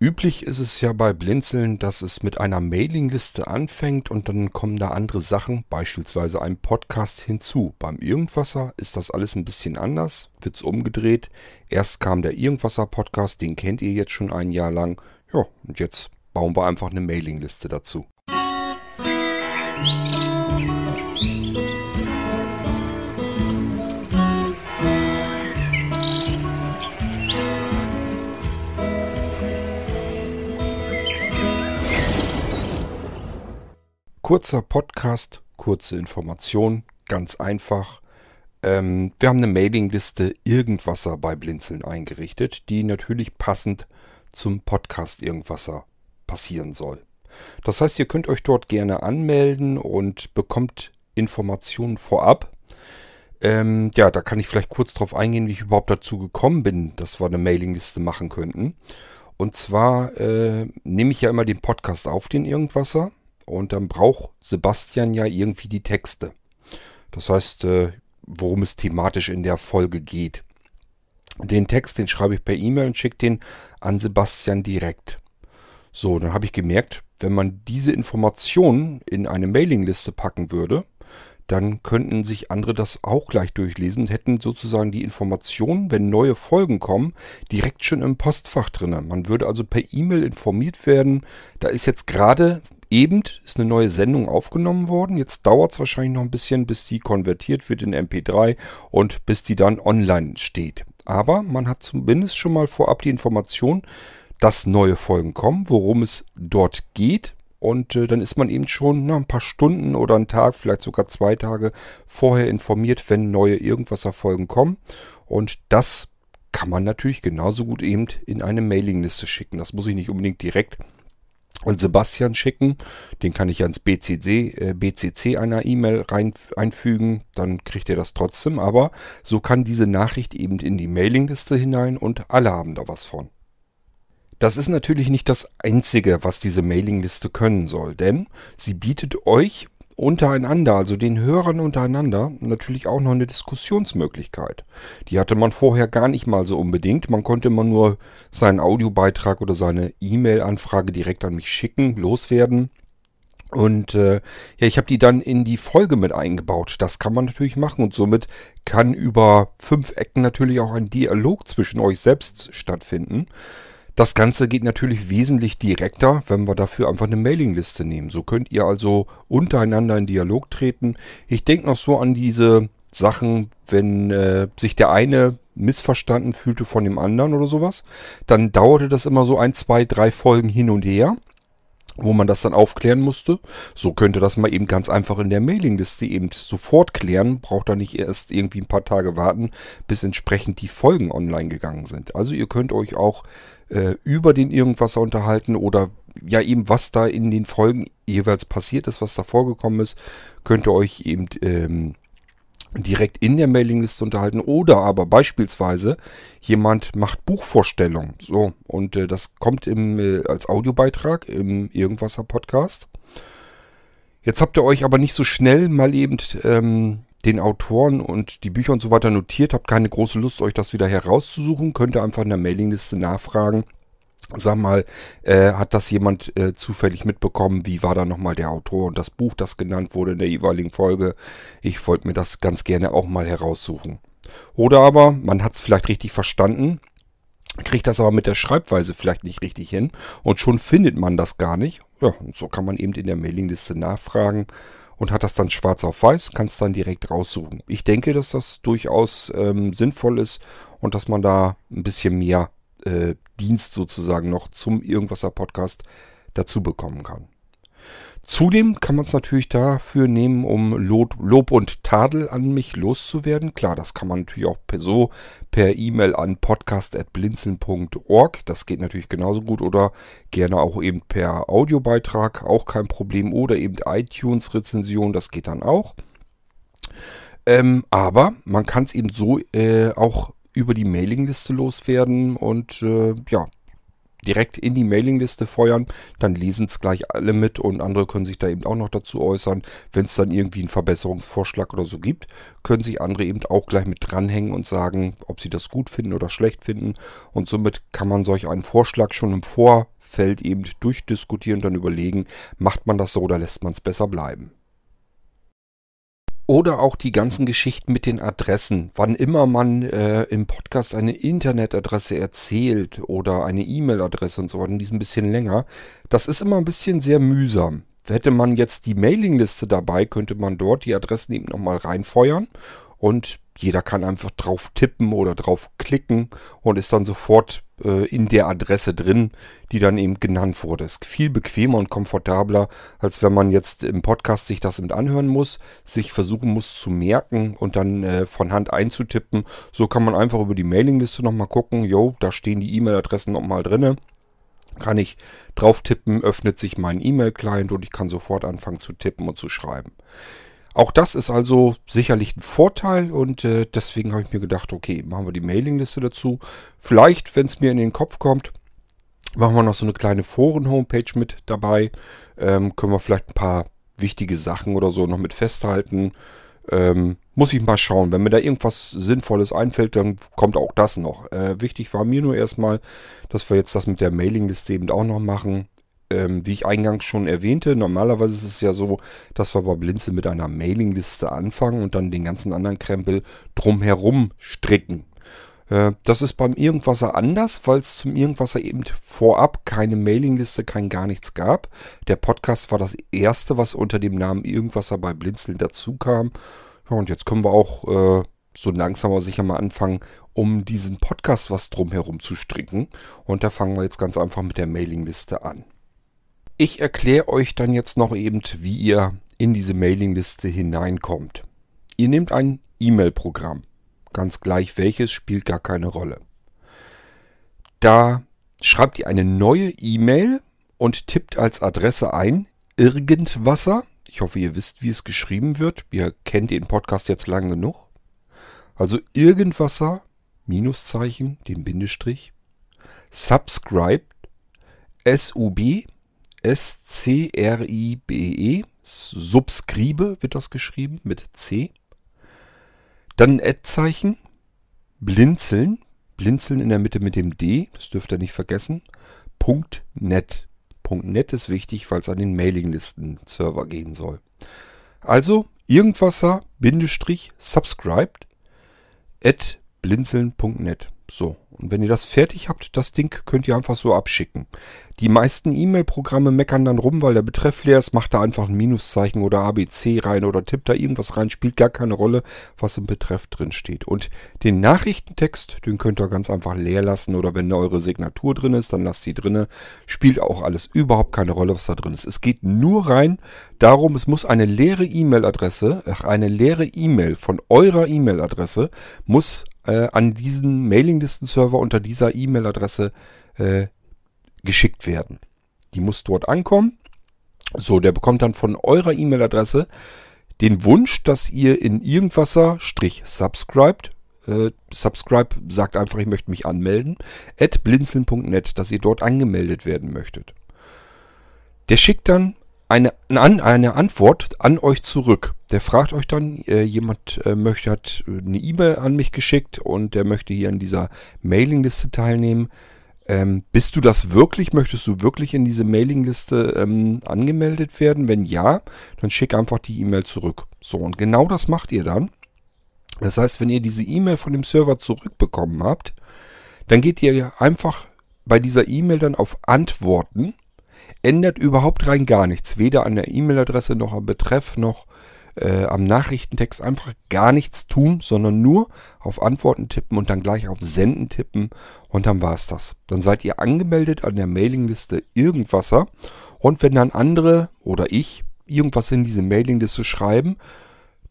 Üblich ist es ja bei Blinzeln, dass es mit einer Mailingliste anfängt und dann kommen da andere Sachen, beispielsweise ein Podcast hinzu. Beim Irgendwasser ist das alles ein bisschen anders, wird's umgedreht. Erst kam der Irgendwasser Podcast, den kennt ihr jetzt schon ein Jahr lang. Ja, und jetzt bauen wir einfach eine Mailingliste dazu. Kurzer Podcast, kurze Information, ganz einfach. Ähm, wir haben eine Mailingliste Irgendwasser bei Blinzeln eingerichtet, die natürlich passend zum Podcast Irgendwasser passieren soll. Das heißt, ihr könnt euch dort gerne anmelden und bekommt Informationen vorab. Ähm, ja, da kann ich vielleicht kurz drauf eingehen, wie ich überhaupt dazu gekommen bin, dass wir eine Mailingliste machen könnten. Und zwar äh, nehme ich ja immer den Podcast auf, den Irgendwasser und dann braucht Sebastian ja irgendwie die Texte. Das heißt, äh, worum es thematisch in der Folge geht. Den Text, den schreibe ich per E-Mail und schicke den an Sebastian direkt. So, dann habe ich gemerkt, wenn man diese Informationen in eine Mailingliste packen würde, dann könnten sich andere das auch gleich durchlesen und hätten sozusagen die Informationen, wenn neue Folgen kommen, direkt schon im Postfach drin. Man würde also per E-Mail informiert werden, da ist jetzt gerade Eben ist eine neue Sendung aufgenommen worden. Jetzt dauert es wahrscheinlich noch ein bisschen, bis die konvertiert wird in MP3 und bis die dann online steht. Aber man hat zumindest schon mal vorab die Information, dass neue Folgen kommen, worum es dort geht. Und äh, dann ist man eben schon na, ein paar Stunden oder einen Tag, vielleicht sogar zwei Tage vorher informiert, wenn neue Irgendwasser-Folgen kommen. Und das kann man natürlich genauso gut eben in eine Mailingliste schicken. Das muss ich nicht unbedingt direkt und Sebastian schicken. Den kann ich ans BCC, äh, BCC einer E-Mail rein, einfügen. Dann kriegt er das trotzdem. Aber so kann diese Nachricht eben in die Mailingliste hinein und alle haben da was von. Das ist natürlich nicht das Einzige, was diese Mailingliste können soll, denn sie bietet euch untereinander, also den Hörern untereinander, natürlich auch noch eine Diskussionsmöglichkeit. Die hatte man vorher gar nicht mal so unbedingt. Man konnte immer nur seinen Audiobeitrag oder seine E-Mail-Anfrage direkt an mich schicken, loswerden. Und äh, ja, ich habe die dann in die Folge mit eingebaut. Das kann man natürlich machen und somit kann über fünf Ecken natürlich auch ein Dialog zwischen euch selbst stattfinden. Das Ganze geht natürlich wesentlich direkter, wenn wir dafür einfach eine Mailingliste nehmen. So könnt ihr also untereinander in Dialog treten. Ich denke noch so an diese Sachen, wenn äh, sich der eine missverstanden fühlte von dem anderen oder sowas, dann dauerte das immer so ein, zwei, drei Folgen hin und her wo man das dann aufklären musste. So könnte das mal eben ganz einfach in der Mailingliste eben sofort klären. Braucht da nicht erst irgendwie ein paar Tage warten, bis entsprechend die Folgen online gegangen sind. Also ihr könnt euch auch äh, über den Irgendwasser unterhalten oder ja eben was da in den Folgen jeweils passiert ist, was da vorgekommen ist, könnt ihr euch eben ähm, direkt in der Mailingliste unterhalten oder aber beispielsweise jemand macht Buchvorstellung so und äh, das kommt im, äh, als Audiobeitrag im Irgendwasser Podcast. Jetzt habt ihr euch aber nicht so schnell mal eben ähm, den Autoren und die Bücher und so weiter notiert, habt keine große Lust, euch das wieder herauszusuchen, könnt ihr einfach in der Mailingliste nachfragen. Sag mal, äh, hat das jemand äh, zufällig mitbekommen? Wie war da nochmal der Autor und das Buch, das genannt wurde in der jeweiligen Folge? Ich wollte mir das ganz gerne auch mal heraussuchen. Oder aber, man hat es vielleicht richtig verstanden, kriegt das aber mit der Schreibweise vielleicht nicht richtig hin und schon findet man das gar nicht. Ja, und so kann man eben in der Mailingliste nachfragen und hat das dann schwarz auf weiß, kann es dann direkt raussuchen. Ich denke, dass das durchaus ähm, sinnvoll ist und dass man da ein bisschen mehr äh, Dienst sozusagen noch zum Irgendwasser Podcast dazu bekommen kann. Zudem kann man es natürlich dafür nehmen, um Lob, Lob, und Tadel an mich loszuwerden. Klar, das kann man natürlich auch per so per E-Mail an podcast.blinzeln.org. Das geht natürlich genauso gut oder gerne auch eben per Audiobeitrag, auch kein Problem. Oder eben iTunes-Rezension, das geht dann auch. Ähm, aber man kann es eben so äh, auch über die Mailingliste loswerden und äh, ja, direkt in die Mailingliste feuern, dann lesen es gleich alle mit und andere können sich da eben auch noch dazu äußern. Wenn es dann irgendwie einen Verbesserungsvorschlag oder so gibt, können sich andere eben auch gleich mit dranhängen und sagen, ob sie das gut finden oder schlecht finden. Und somit kann man solch einen Vorschlag schon im Vorfeld eben durchdiskutieren und dann überlegen, macht man das so oder lässt man es besser bleiben. Oder auch die ganzen Geschichten mit den Adressen. Wann immer man äh, im Podcast eine Internetadresse erzählt oder eine E-Mail-Adresse und so weiter, die ist ein bisschen länger. Das ist immer ein bisschen sehr mühsam. Hätte man jetzt die Mailingliste dabei, könnte man dort die Adressen eben nochmal reinfeuern und jeder kann einfach drauf tippen oder drauf klicken und ist dann sofort äh, in der Adresse drin, die dann eben genannt wurde. Ist viel bequemer und komfortabler, als wenn man jetzt im Podcast sich das mit anhören muss, sich versuchen muss zu merken und dann äh, von Hand einzutippen. So kann man einfach über die Mailingliste nochmal gucken. Jo, da stehen die E-Mail-Adressen nochmal drinne kann ich drauf tippen, öffnet sich mein E-Mail-Client und ich kann sofort anfangen zu tippen und zu schreiben. Auch das ist also sicherlich ein Vorteil und äh, deswegen habe ich mir gedacht, okay, machen wir die Mailingliste dazu. Vielleicht, wenn es mir in den Kopf kommt, machen wir noch so eine kleine Foren-Homepage mit dabei. Ähm, können wir vielleicht ein paar wichtige Sachen oder so noch mit festhalten. Ähm, muss ich mal schauen. Wenn mir da irgendwas Sinnvolles einfällt, dann kommt auch das noch. Äh, wichtig war mir nur erstmal, dass wir jetzt das mit der Mailingliste eben auch noch machen ähm, wie ich eingangs schon erwähnte, normalerweise ist es ja so, dass wir bei Blinzel mit einer Mailingliste anfangen und dann den ganzen anderen Krempel drumherum stricken. Äh, das ist beim Irgendwasser anders, weil es zum Irgendwasser eben vorab keine Mailingliste, kein gar nichts gab. Der Podcast war das erste, was unter dem Namen Irgendwasser bei Blinzel dazu kam. Ja, und jetzt können wir auch äh, so langsam aber sicher mal anfangen, um diesen Podcast was drumherum zu stricken. Und da fangen wir jetzt ganz einfach mit der Mailingliste an. Ich erkläre euch dann jetzt noch eben, wie ihr in diese Mailingliste hineinkommt. Ihr nehmt ein E-Mail-Programm. Ganz gleich welches, spielt gar keine Rolle. Da schreibt ihr eine neue E-Mail und tippt als Adresse ein Irgendwasser. Ich hoffe, ihr wisst, wie es geschrieben wird. Ihr kennt den Podcast jetzt lang genug. Also Irgendwasser, Minuszeichen, den Bindestrich, subscribe, S-U-B, S-C-R-I-B-E. Subscribe wird das geschrieben mit C. Dann ein Ad-Zeichen. Blinzeln. Blinzeln in der Mitte mit dem D. Das dürft ihr nicht vergessen. Punkt .net. Punkt .net ist wichtig, weil es an den Mailinglisten-Server gehen soll. Also irgendwasser, Bindestrich, subscribed at blinzeln.net. So, und wenn ihr das fertig habt, das Ding könnt ihr einfach so abschicken. Die meisten E-Mail-Programme meckern dann rum, weil der Betreff leer ist, macht da einfach ein Minuszeichen oder ABC rein oder tippt da irgendwas rein, spielt gar keine Rolle, was im Betreff drin steht. Und den Nachrichtentext, den könnt ihr ganz einfach leer lassen oder wenn da eure Signatur drin ist, dann lasst die drinne. Spielt auch alles überhaupt keine Rolle, was da drin ist. Es geht nur rein darum, es muss eine leere E-Mail-Adresse, eine leere E-Mail von eurer E-Mail-Adresse muss äh, an diesen Mailinglisten-Server unter dieser E-Mail-Adresse äh, geschickt werden. Die muss dort ankommen. So, der bekommt dann von eurer E-Mail-Adresse den Wunsch, dass ihr in irgendwasser-subscribed, äh, subscribe sagt einfach, ich möchte mich anmelden, at blinzeln.net, dass ihr dort angemeldet werden möchtet. Der schickt dann eine, eine Antwort an euch zurück. Der fragt euch dann, äh, jemand äh, möchte, hat eine E-Mail an mich geschickt und der möchte hier an dieser Mailingliste teilnehmen. Ähm, bist du das wirklich? Möchtest du wirklich in diese Mailingliste ähm, angemeldet werden? Wenn ja, dann schick einfach die E-Mail zurück. So, und genau das macht ihr dann. Das heißt, wenn ihr diese E-Mail von dem Server zurückbekommen habt, dann geht ihr einfach bei dieser E-Mail dann auf Antworten ändert überhaupt rein gar nichts. Weder an der E-Mail-Adresse noch am Betreff noch äh, am Nachrichtentext einfach gar nichts tun, sondern nur auf Antworten tippen und dann gleich auf Senden tippen und dann war es das. Dann seid ihr angemeldet an der Mailingliste Irgendwasser und wenn dann andere oder ich irgendwas in diese Mailingliste schreiben,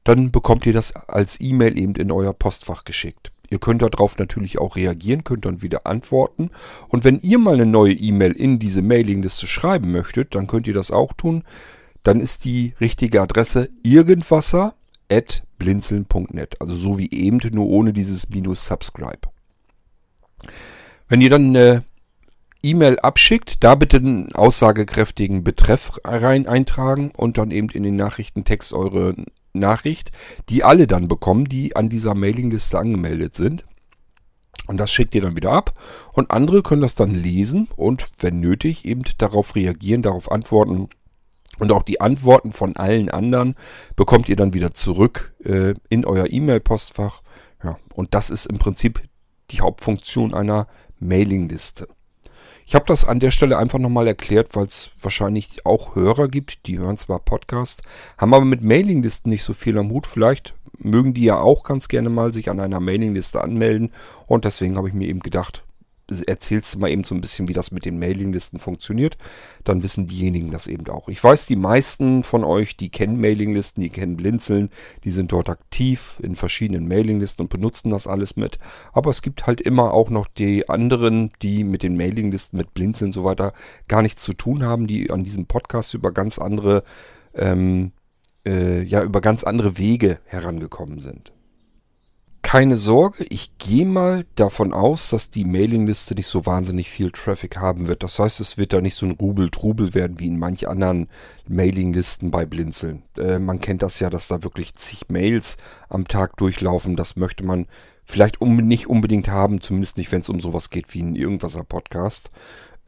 dann bekommt ihr das als E-Mail eben in euer Postfach geschickt. Ihr könnt darauf natürlich auch reagieren, könnt dann wieder antworten. Und wenn ihr mal eine neue E-Mail in diese Mailingliste schreiben möchtet, dann könnt ihr das auch tun. Dann ist die richtige Adresse irgendwasser.blinzeln.net. Also so wie eben, nur ohne dieses Minus Subscribe. Wenn ihr dann eine E-Mail abschickt, da bitte einen aussagekräftigen Betreff rein eintragen und dann eben in den Nachrichtentext eure Nachricht, die alle dann bekommen, die an dieser Mailingliste angemeldet sind. Und das schickt ihr dann wieder ab. Und andere können das dann lesen und, wenn nötig, eben darauf reagieren, darauf antworten. Und auch die Antworten von allen anderen bekommt ihr dann wieder zurück äh, in euer E-Mail-Postfach. Ja, und das ist im Prinzip die Hauptfunktion einer Mailingliste. Ich habe das an der Stelle einfach nochmal erklärt, weil es wahrscheinlich auch Hörer gibt, die hören zwar Podcast, haben aber mit Mailinglisten nicht so viel am Hut. Vielleicht mögen die ja auch ganz gerne mal sich an einer Mailingliste anmelden. Und deswegen habe ich mir eben gedacht, erzählst du mal eben so ein bisschen, wie das mit den Mailinglisten funktioniert. Dann wissen diejenigen das eben auch. Ich weiß, die meisten von euch, die kennen Mailinglisten, die kennen Blinzeln, die sind dort aktiv in verschiedenen Mailinglisten und benutzen das alles mit. Aber es gibt halt immer auch noch die anderen, die mit den Mailinglisten, mit Blinzeln und so weiter gar nichts zu tun haben, die an diesem Podcast über ganz andere, ähm, äh, ja, über ganz andere Wege herangekommen sind keine Sorge, ich gehe mal davon aus, dass die Mailingliste nicht so wahnsinnig viel Traffic haben wird. Das heißt, es wird da nicht so ein Rubel-Trubel werden wie in manch anderen Mailinglisten bei Blinzeln. Äh, man kennt das ja, dass da wirklich zig Mails am Tag durchlaufen. Das möchte man vielleicht um, nicht unbedingt haben, zumindest nicht, wenn es um sowas geht wie ein Irgendwaser Podcast.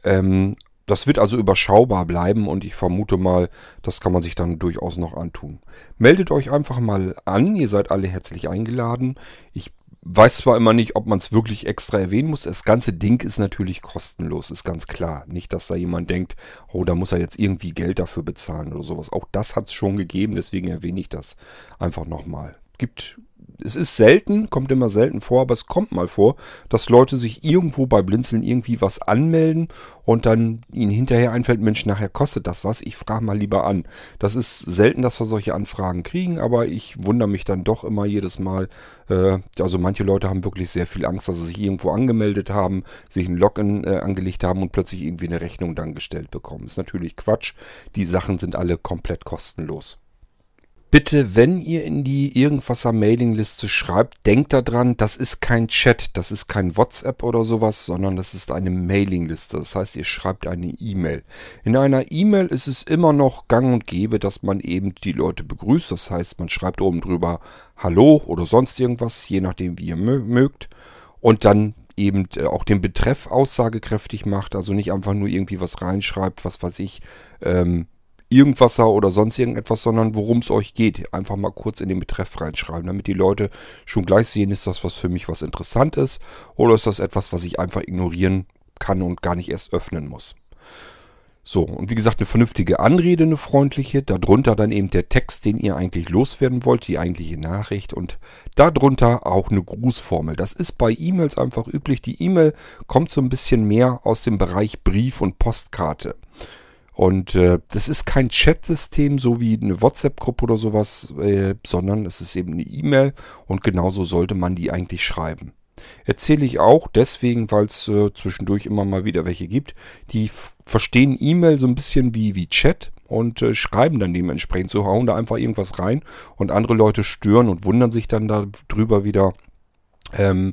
Ähm, das wird also überschaubar bleiben und ich vermute mal, das kann man sich dann durchaus noch antun. Meldet euch einfach mal an, ihr seid alle herzlich eingeladen. Ich weiß zwar immer nicht, ob man es wirklich extra erwähnen muss. Das ganze Ding ist natürlich kostenlos, ist ganz klar. Nicht, dass da jemand denkt, oh, da muss er jetzt irgendwie Geld dafür bezahlen oder sowas. Auch das hat es schon gegeben, deswegen erwähne ich das einfach nochmal. Gibt es ist selten, kommt immer selten vor, aber es kommt mal vor, dass Leute sich irgendwo bei Blinzeln irgendwie was anmelden und dann ihnen hinterher einfällt, Mensch, nachher kostet das was, ich frage mal lieber an. Das ist selten, dass wir solche Anfragen kriegen, aber ich wundere mich dann doch immer jedes Mal. Äh, also manche Leute haben wirklich sehr viel Angst, dass sie sich irgendwo angemeldet haben, sich ein Login äh, angelegt haben und plötzlich irgendwie eine Rechnung dann gestellt bekommen. Ist natürlich Quatsch. Die Sachen sind alle komplett kostenlos. Bitte, wenn ihr in die Irgendwasser Mailingliste schreibt, denkt daran, das ist kein Chat, das ist kein WhatsApp oder sowas, sondern das ist eine Mailingliste. Das heißt, ihr schreibt eine E-Mail. In einer E-Mail ist es immer noch gang und gäbe, dass man eben die Leute begrüßt. Das heißt, man schreibt oben drüber Hallo oder sonst irgendwas, je nachdem, wie ihr mögt. Und dann eben äh, auch den Betreff aussagekräftig macht, also nicht einfach nur irgendwie was reinschreibt, was weiß ich, ähm, Irgendwasser oder sonst irgendetwas, sondern worum es euch geht. Einfach mal kurz in den Betreff reinschreiben, damit die Leute schon gleich sehen, ist das was für mich was interessant ist oder ist das etwas, was ich einfach ignorieren kann und gar nicht erst öffnen muss. So, und wie gesagt, eine vernünftige Anrede, eine freundliche, darunter dann eben der Text, den ihr eigentlich loswerden wollt, die eigentliche Nachricht und darunter auch eine Grußformel. Das ist bei E-Mails einfach üblich. Die E-Mail kommt so ein bisschen mehr aus dem Bereich Brief und Postkarte. Und äh, das ist kein Chat-System, so wie eine WhatsApp-Gruppe oder sowas, äh, sondern es ist eben eine E-Mail und genauso sollte man die eigentlich schreiben. Erzähle ich auch deswegen, weil es äh, zwischendurch immer mal wieder welche gibt, die verstehen E-Mail so ein bisschen wie, wie Chat und äh, schreiben dann dementsprechend so, hauen da einfach irgendwas rein und andere Leute stören und wundern sich dann darüber wieder, ähm,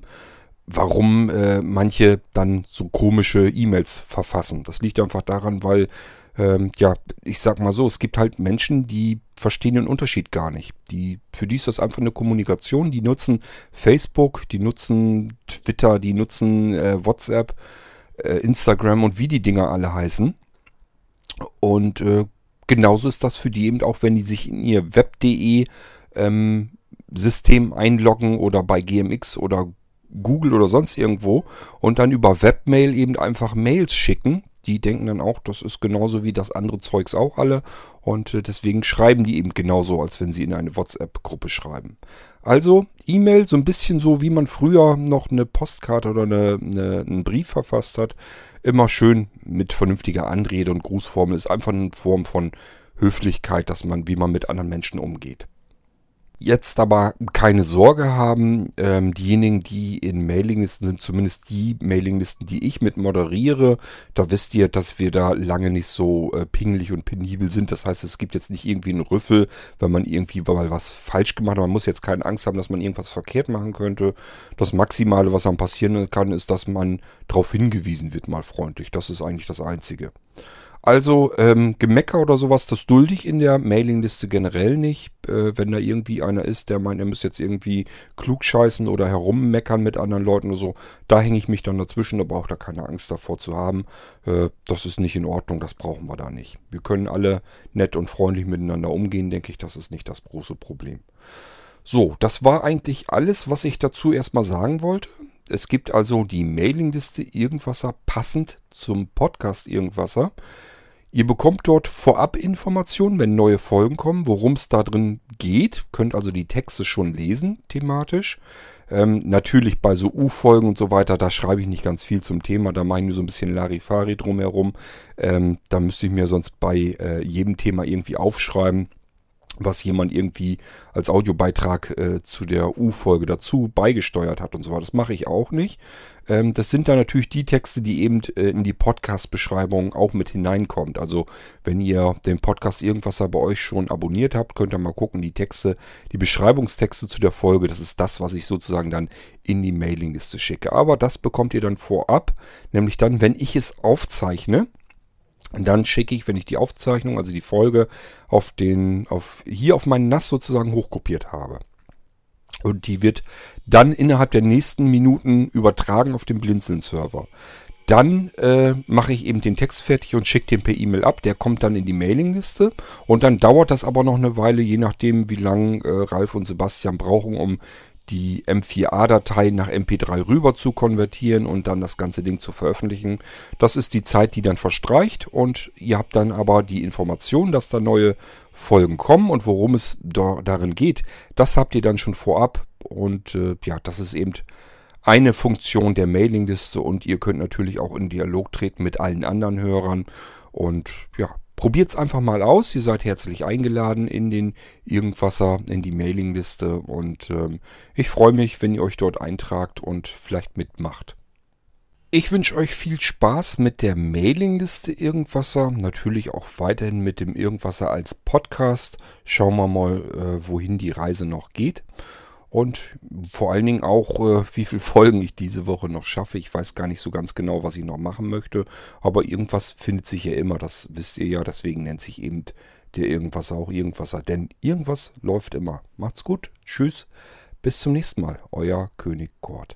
warum äh, manche dann so komische E-Mails verfassen. Das liegt einfach daran, weil ähm, ja, ich sag mal so, es gibt halt Menschen, die verstehen den Unterschied gar nicht. Die, für die ist das einfach eine Kommunikation. Die nutzen Facebook, die nutzen Twitter, die nutzen äh, WhatsApp, äh, Instagram und wie die Dinger alle heißen. Und äh, genauso ist das für die eben auch, wenn die sich in ihr web.de ähm, System einloggen oder bei GMX oder Google oder sonst irgendwo und dann über Webmail eben einfach Mails schicken, die denken dann auch, das ist genauso wie das andere Zeugs auch alle. Und äh, deswegen schreiben die eben genauso, als wenn sie in eine WhatsApp-Gruppe schreiben. Also E-Mail, so ein bisschen so, wie man früher noch eine Postkarte oder eine, eine, einen Brief verfasst hat. Immer schön mit vernünftiger Anrede und Grußformel. Ist einfach eine Form von Höflichkeit, dass man, wie man mit anderen Menschen umgeht. Jetzt aber keine Sorge haben. Ähm, diejenigen, die in Mailinglisten sind, zumindest die Mailinglisten, die ich mit moderiere, da wisst ihr, dass wir da lange nicht so äh, pingelig und penibel sind. Das heißt, es gibt jetzt nicht irgendwie einen Rüffel, wenn man irgendwie mal was falsch gemacht hat. Man muss jetzt keine Angst haben, dass man irgendwas verkehrt machen könnte. Das Maximale, was dann passieren kann, ist, dass man darauf hingewiesen wird, mal freundlich. Das ist eigentlich das Einzige. Also ähm, Gemecker oder sowas, das dulde ich in der Mailingliste generell nicht. Äh, wenn da irgendwie einer ist, der meint, er muss jetzt irgendwie klugscheißen oder herummeckern mit anderen Leuten oder so, da hänge ich mich dann dazwischen, da braucht er keine Angst davor zu haben. Äh, das ist nicht in Ordnung, das brauchen wir da nicht. Wir können alle nett und freundlich miteinander umgehen, denke ich, das ist nicht das große Problem. So, das war eigentlich alles, was ich dazu erstmal sagen wollte. Es gibt also die Mailingliste Irgendwasser passend zum Podcast Irgendwasser. Ihr bekommt dort vorab Informationen, wenn neue Folgen kommen, worum es da drin geht. Könnt also die Texte schon lesen, thematisch. Ähm, natürlich bei so U-Folgen und so weiter, da schreibe ich nicht ganz viel zum Thema. Da mache ich nur so ein bisschen Larifari drumherum. Ähm, da müsste ich mir sonst bei äh, jedem Thema irgendwie aufschreiben was jemand irgendwie als Audiobeitrag äh, zu der U-Folge dazu beigesteuert hat und so weiter. Das mache ich auch nicht. Ähm, das sind dann natürlich die Texte, die eben äh, in die Podcast-Beschreibung auch mit hineinkommt. Also wenn ihr den Podcast irgendwas bei euch schon abonniert habt, könnt ihr mal gucken, die Texte, die Beschreibungstexte zu der Folge, das ist das, was ich sozusagen dann in die Mailingliste schicke. Aber das bekommt ihr dann vorab, nämlich dann, wenn ich es aufzeichne, dann schicke ich, wenn ich die Aufzeichnung, also die Folge, auf den, auf, hier auf meinen NAS sozusagen hochkopiert habe. Und die wird dann innerhalb der nächsten Minuten übertragen auf den Blinzeln-Server. Dann äh, mache ich eben den Text fertig und schicke den per E-Mail ab. Der kommt dann in die Mailingliste. Und dann dauert das aber noch eine Weile, je nachdem, wie lange äh, Ralf und Sebastian brauchen, um die M4A-Datei nach MP3 rüber zu konvertieren und dann das ganze Ding zu veröffentlichen. Das ist die Zeit, die dann verstreicht und ihr habt dann aber die Information, dass da neue Folgen kommen und worum es da, darin geht, das habt ihr dann schon vorab und äh, ja, das ist eben eine Funktion der Mailingliste und ihr könnt natürlich auch in Dialog treten mit allen anderen Hörern und ja, Probiert es einfach mal aus. Ihr seid herzlich eingeladen in den Irgendwasser, in die Mailingliste. Und ähm, ich freue mich, wenn ihr euch dort eintragt und vielleicht mitmacht. Ich wünsche euch viel Spaß mit der Mailingliste Irgendwasser. Natürlich auch weiterhin mit dem Irgendwasser als Podcast. Schauen wir mal, äh, wohin die Reise noch geht. Und vor allen Dingen auch, äh, wie viele Folgen ich diese Woche noch schaffe. Ich weiß gar nicht so ganz genau, was ich noch machen möchte. Aber irgendwas findet sich ja immer, das wisst ihr ja. Deswegen nennt sich eben der Irgendwas auch Irgendwasser. Denn irgendwas läuft immer. Macht's gut. Tschüss. Bis zum nächsten Mal. Euer König Kort.